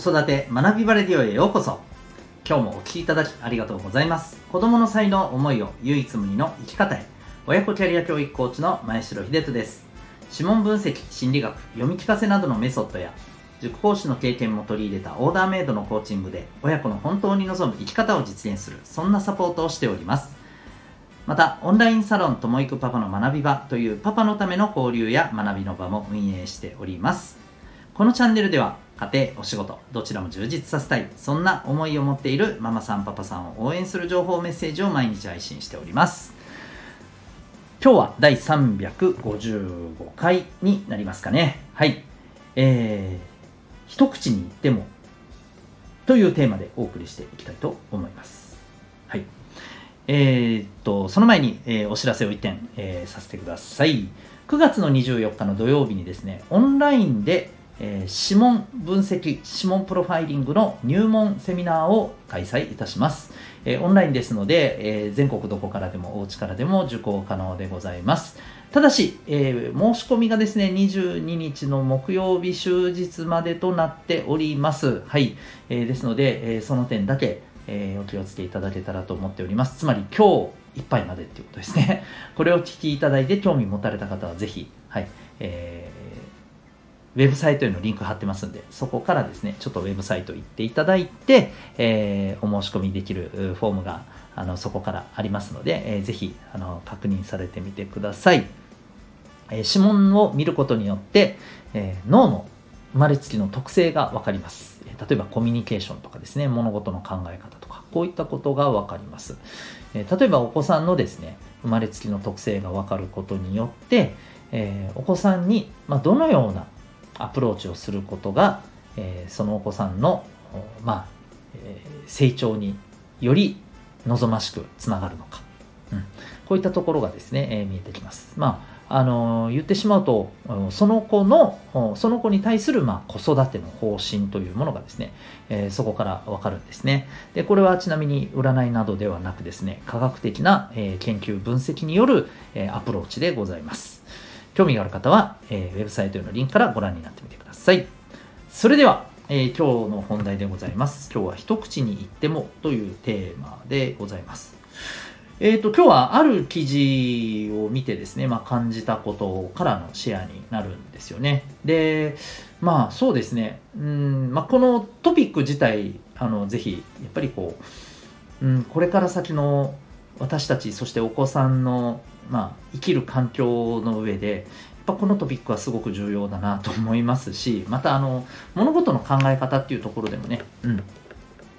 育て学びバレディオへようこそ。今日もお聴きいただきありがとうございます。子供の才能思いを唯一無二の生き方へ。親子キャリア教育コーチの前城秀人です。指紋分析心理学読み聞かせなどのメソッドや塾講師の経験も取り入れたオーダーメイドのコーチングで親子の本当に望む生き方を実現するそんなサポートをしております。またオンラインサロンともいくパパの学び場というパパのための交流や学びの場も運営しております。このチャンネルでは家庭お仕事どちらも充実させたい。そんな思いを持っているママさんパパさんを応援する情報メッセージを毎日配信しております。今日は第355回になりますかね。はい。えー、一口に言ってもというテーマでお送りしていきたいと思います。はい。えー、っとその前に、えー、お知らせを1点、えー、させてください。9月の24日の土曜日にですねオンラインでえー、指紋分析、指紋プロファイリングの入門セミナーを開催いたします。えー、オンラインですので、えー、全国どこからでもお家からでも受講可能でございます。ただし、え申し込みがですね、22日の木曜日終日までとなっております。はい。えですので、えその点だけ、えお気をつけいただけたらと思っております。つまり今日いっぱいまでっていうことですね。これを聞きいただいて興味持たれた方はぜひ、はい。えーウェブサイトへのリンク貼ってますんで、そこからですね、ちょっとウェブサイト行っていただいて、えー、お申し込みできるフォームがあのそこからありますので、えー、ぜひあの確認されてみてください。え、指紋を見ることによって、え、脳の生まれつきの特性がわかります。例えばコミュニケーションとかですね、物事の考え方とか、こういったことがわかります。え例えばお子さんのですね、生まれつきの特性がわかることによって、えお子さんに、まどのようなアプローチをすることが、えー、そのお子さんの、まあえー、成長により望ましくつながるのか、うん、こういったところがですね、えー、見えてきます。まああの言ってしまうとその子のその子に対する、まあ、子育ての方針というものがですね、えー、そこからわかるんですね。でこれはちなみに占いなどではなくですね科学的な、えー、研究分析による、えー、アプローチでございます。興味がある方は、えー、ウェブサイトへのリンクからご覧になってみてください。それでは、えー、今日の本題でございます。今日は一口に言ってもというテーマでございます。えっ、ー、と、今日はある記事を見てですね、まあ、感じたことからのシェアになるんですよね。で、まあそうですね、うんまあ、このトピック自体、あのぜひ、やっぱりこう、うん、これから先の私たち、そしてお子さんのまあ、生きる環境の上でやっぱこのトピックはすごく重要だなと思いますしまたあの物事の考え方っていうところでもね、うん。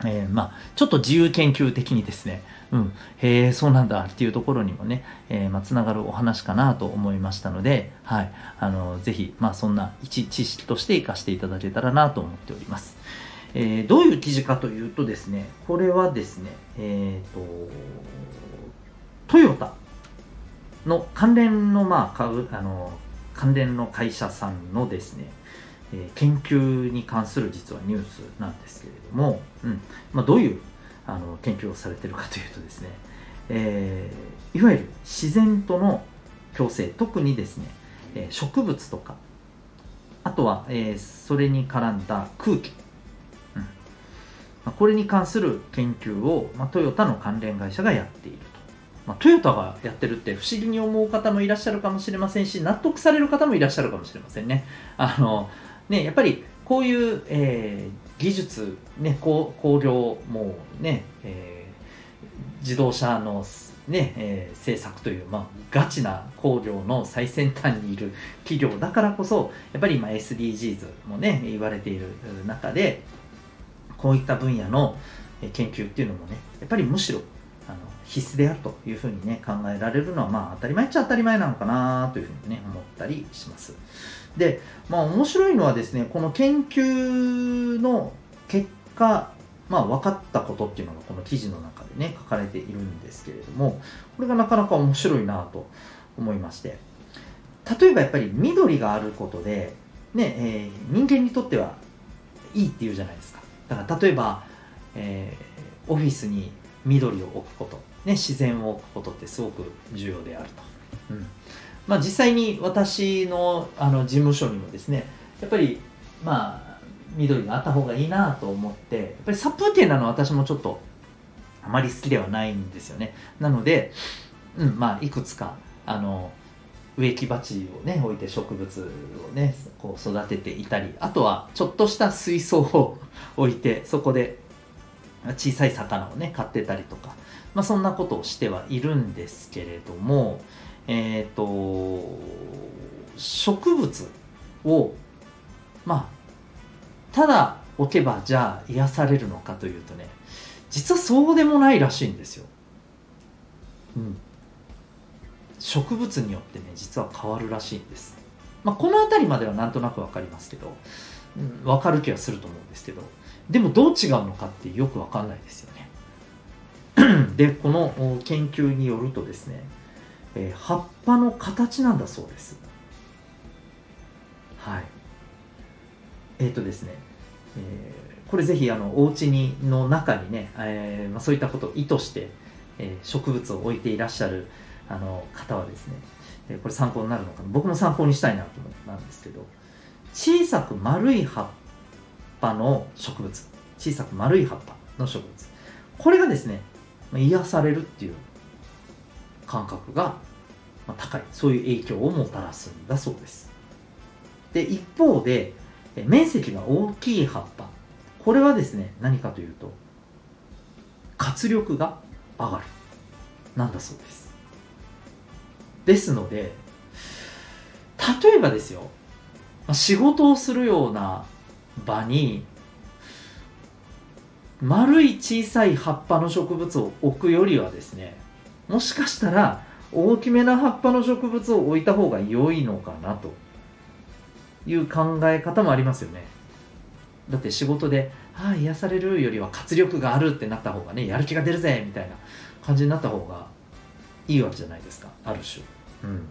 えー、まあ、ちょっと自由研究的にですね、うん、へえ、そうなんだっていうところにもね、えー、まあ、つながるお話かなと思いましたので、はい、あの、ぜひ、まあ、そんな一知識として活かしていただけたらなと思っております。えー、どういう記事かというとですね、これはですね、えっ、と、トヨタの関連の,、まあ、あの関連の会社さんのですね、えー、研究に関する実はニュースなんですけれども、うん。まあ、どういうあの研究をされているかというとですね、えー、いわゆる自然との共生特にですね、えー、植物とかあとは、えー、それに絡んだ空気、うん。まあ、これに関する研究を、まあ、トヨタの関連会社がやっている。まあ、トヨタがやってるって不思議に思う方もいらっしゃるかもしれませんし納得される方もいらっしゃるかもしれませんね。あのねやっぱりこういう、えー、技術、ね、工工業もね、えー、自動車のね、えー、政策という、まあ、ガチな工業の最先端にいる企業だからこそやっぱり今 SDGs もね言われている中でこういった分野の研究っていうのもねやっぱりむしろ必須であるというふうにね考えられるのはまあ当たり前っちゃ当たり前なのかなというふうにね思ったりします。でまあ面白いのはですねこの研究の結果まあ分かったことっていうのがこの記事の中でね書かれているんですけれどもこれがなかなか面白いなと思いまして。例えばやっぱり緑があることでね、えー、人間にとってはいいっていうじゃないですか。だから例えば、えー、オフィスに緑を置くこと。ね、自然を置くことってすごく重要であると。うんまあ、実際に私のあの事務所にもですねやっぱりまあ緑があった方がいいなと思ってやっぱり殺風景なのは私もちょっとあまり好きではないんですよねなので、うんまあ、いくつかあの植木鉢をね置いて植物をねこう育てていたりあとはちょっとした水槽を置いてそこで小さい魚をね買ってたりとか、まあ、そんなことをしてはいるんですけれどもえっ、ー、と植物をまあただ置けばじゃあ癒されるのかというとね実はそうでもないらしいんですよ。うん、植物によってね実は変わるらしいんです。まあ、この辺りまではなんとなく分かりますけど、うん、分かる気はすると思うんですけどでもどう違うのかってよく分かんないですよね。でこの研究によるとですね、えー、葉っぱの形なんだそうです。はい。えっ、ー、とですね、えー、これぜひあのお家にの中にね、えーまあ、そういったことを意図して、えー、植物を置いていらっしゃるあの方はですね、えー、これ参考になるのかな僕も参考にしたいなと思ったんですけど小さく丸い葉っぱの植物小さく丸い葉っぱの植物これがですね癒されるっていう感覚が高い。そういう影響をもたらすんだそうです。で一方で面積が大きい葉っぱ。これはですね何かというと活力が上がる。なんだそうです。ですので例えばですよ。仕事をするような場に丸い小さい葉っぱの植物を置くよりはですねもしかしたら大きめな葉っぱの植物を置いた方が良いのかなという考え方もありますよね。だって仕事で「ああ癒される」よりは活力があるってなった方がねやる気が出るぜみたいな感じになった方がいいわけじゃないですかある種。うん。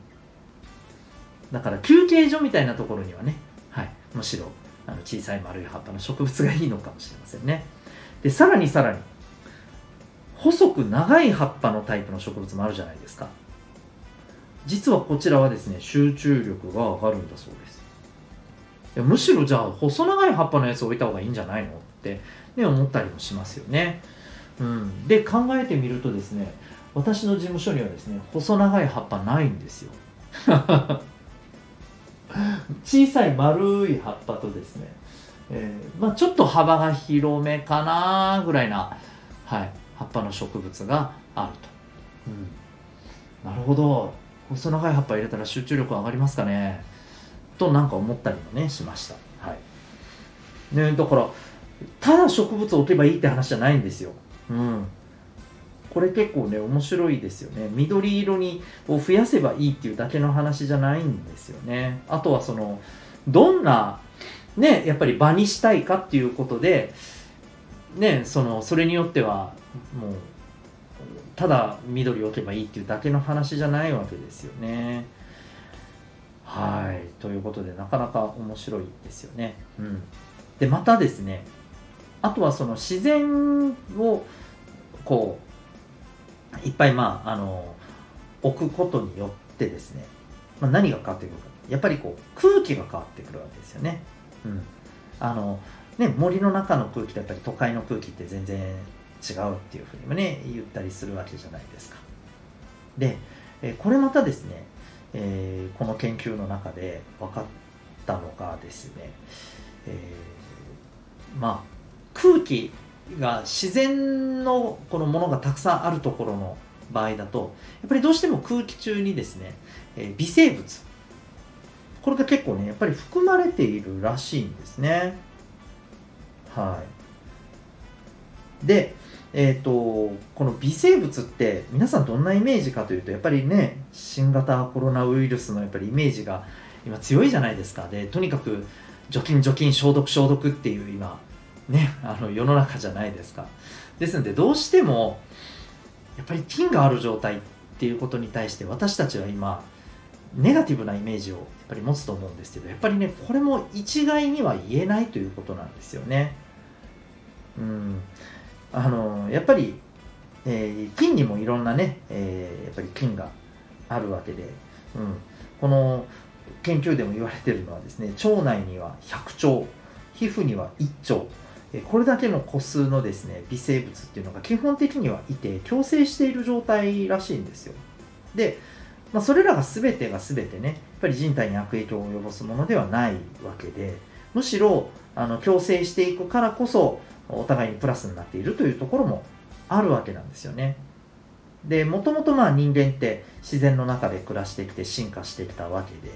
だから休憩所みたいなところにはね、はい、むしろあの小さい丸い葉っぱの植物がいいのかもしれませんねでさらにさらに細く長い葉っぱのタイプの植物もあるじゃないですか実はこちらはですね集中力が上がるんだそうですやむしろじゃあ細長い葉っぱのやつ置いた方がいいんじゃないのって、ね、思ったりもしますよね。うん、で考えてみるとですね私の事務所にはですね細長い葉っぱないんですよ。小さい丸い葉っぱとですね、えー、まあ、ちょっと幅が広めかなぐらいな、はい、葉っぱの植物があると、うん、なるほど。細長い葉っぱ入れたら集中力上がりますかね。となんか思ったりもねしました。はい。ねだからただ植物を置けばいいって話じゃないんですよ。うん。これ結構ね面白いですよね。緑色にを増やせばいいっていうだけの話じゃないんですよね。あとはそのどんなねやっぱり場にしたいかっていうことでねそのそれによってはもうただ緑を置けばいいっていうだけの話じゃないわけですよね。はいということでなかなか面白いですよね。うん、でまたですねあとはその自然をこういっぱいまああの置くことによってですね、まあ、何が変わってくるかやっぱりこう空気が変わってくるわけですよね。うん、あのね森の中の空気とやっぱり都会の空気って全然違うっていうふうにもね言ったりするわけじゃないですか。で、えこれまたですねえー、この研究の中で分かったのがですね、えー、まあ空気が自然のこのものがたくさんあるところの場合だとやっぱりどうしても空気中にですね、え、微生物これが結構ねやっぱり含まれているらしいんですね。はい。でえーと、この微生物って皆さんどんなイメージかというとやっぱりね新型コロナウイルスのやっぱりイメージが今強いじゃないですか。でとにかく除菌除菌消毒消毒っていう今ねあの世の中じゃないですか。ですのでどうしてもやっぱり菌がある状態っていうことに対して私たちは今ネガティブなイメージをやっぱり持つと思うんですけどやっぱりねこれも一概には言えないということなんですよね。うん。あのやっぱり、えー、菌にもいろんなね、えー、やっぱり菌があるわけで、うん、この研究でも言われてるのはですね腸内には100兆皮膚には1兆これだけの個数のですね微生物っていうのが基本的にはいて共生している状態らしいんですよ。で、まあ、それらが全てが全てねやっぱり人体に悪影響を及ぼすものではないわけでむしろあの共生していくからこそお互いにプラスになっているというところもあるわけなんですよね。でもともとまあ人間って自然の中で暮らしてきて進化してきたわけで、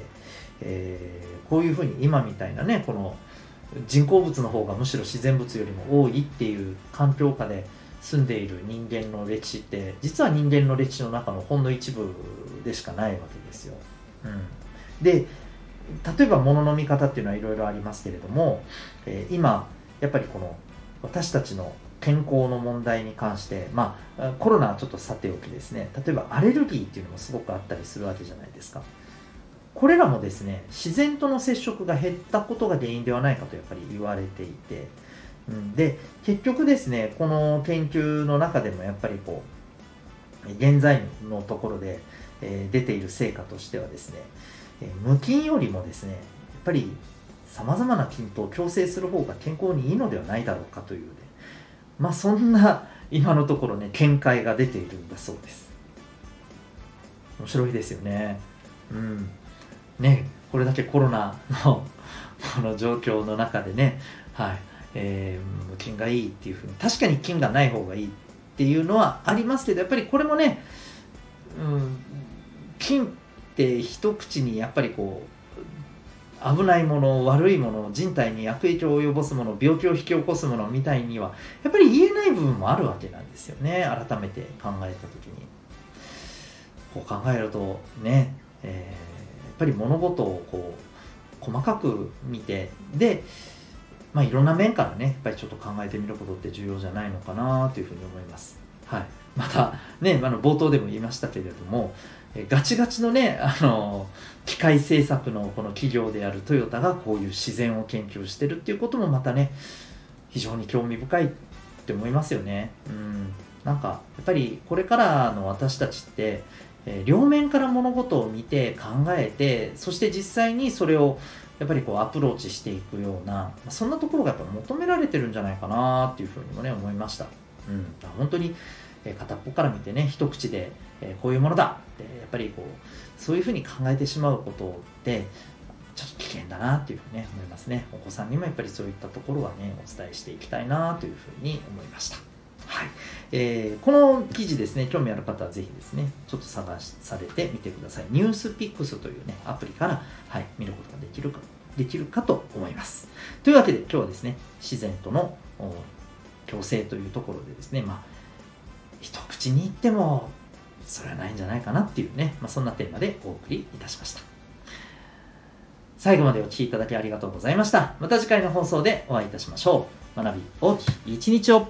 えー、こういうふうに今みたいなねこの人工物の方がむしろ自然物よりも多いっていう環境下で住んでいる人間の歴史って実は人間の歴史の中のほんの一部でしかないわけですよ。うん、で例えば物の見方っていうのはいろいろありますけれども、えー、今やっぱりこの私たちの健康の問題に関して、まあ、コロナはちょっとさておきですね例えばアレルギーっていうのもすごくあったりするわけじゃないですか。これらもですね自然との接触が減ったことが原因ではないかとやっぱり言われていて、うん、で結局ですねこの研究の中でもやっぱりこう現在のところで、えー、出ている成果としてはですね、えー、無菌よりもですねやっぱりさまざまな菌と共生する方が健康にいいのではないだろうかというねまあそんな今のところね見解が出ているんだそうです。面白いですよね。うん。ね、これだけコロナの この状況の中でね、はい。えー、菌がいいっていうふうに確かに菌がない方がいいっていうのはありますけどやっぱりこれもね、うん、菌って一口にやっぱりこう危ないもの悪いもの人体に悪影響を及ぼすもの病気を引き起こすものみたいにはやっぱり言えない部分もあるわけなんですよね改めて考えた時に。こう考えるとね、えーっぱり物事をこう細かく見てで、まあ、いろんな面からねやっぱりちょっと考えてみることって重要じゃないのかなというふうに思います。はい、またねあの冒頭でも言いましたけれどもえガチガチのねあの機械製作のこの企業であるトヨタがこういう自然を研究してるっていうこともまたね非常に興味深いって思いますよね。うんなんかやっぱりこれからの私たちってえ、両面から物事を見て考えてそして実際にそれをやっぱりこうアプローチしていくようなそんなところがやっぱ求められてるんじゃないかなっていうふうにもね思いました、うん、本当に、え、片っぽから見てね一口で、え、こういうものだってやっぱりこうそういうふうに考えてしまうことってちょっと危険だなっていうふうにね思いますね。お子さんにもやっぱりそういったところはねお伝えしていきたいなというふうに思いました。はいえー、この記事ですね、興味ある方はぜひですね、ちょっと探しされてみてください。ニュースピックスというね、アプリから、はい、見ることができるかできるかと思います。というわけで今日はですね、自然との共生というところでですね、まあ、一口に言っても、それはないんじゃないかなっていうね、まあ、そんなテーマでお送りいたしました。最後までお聴きいただきありがとうございました。また次回の放送でお会いいたしましょう。学び大きい一日を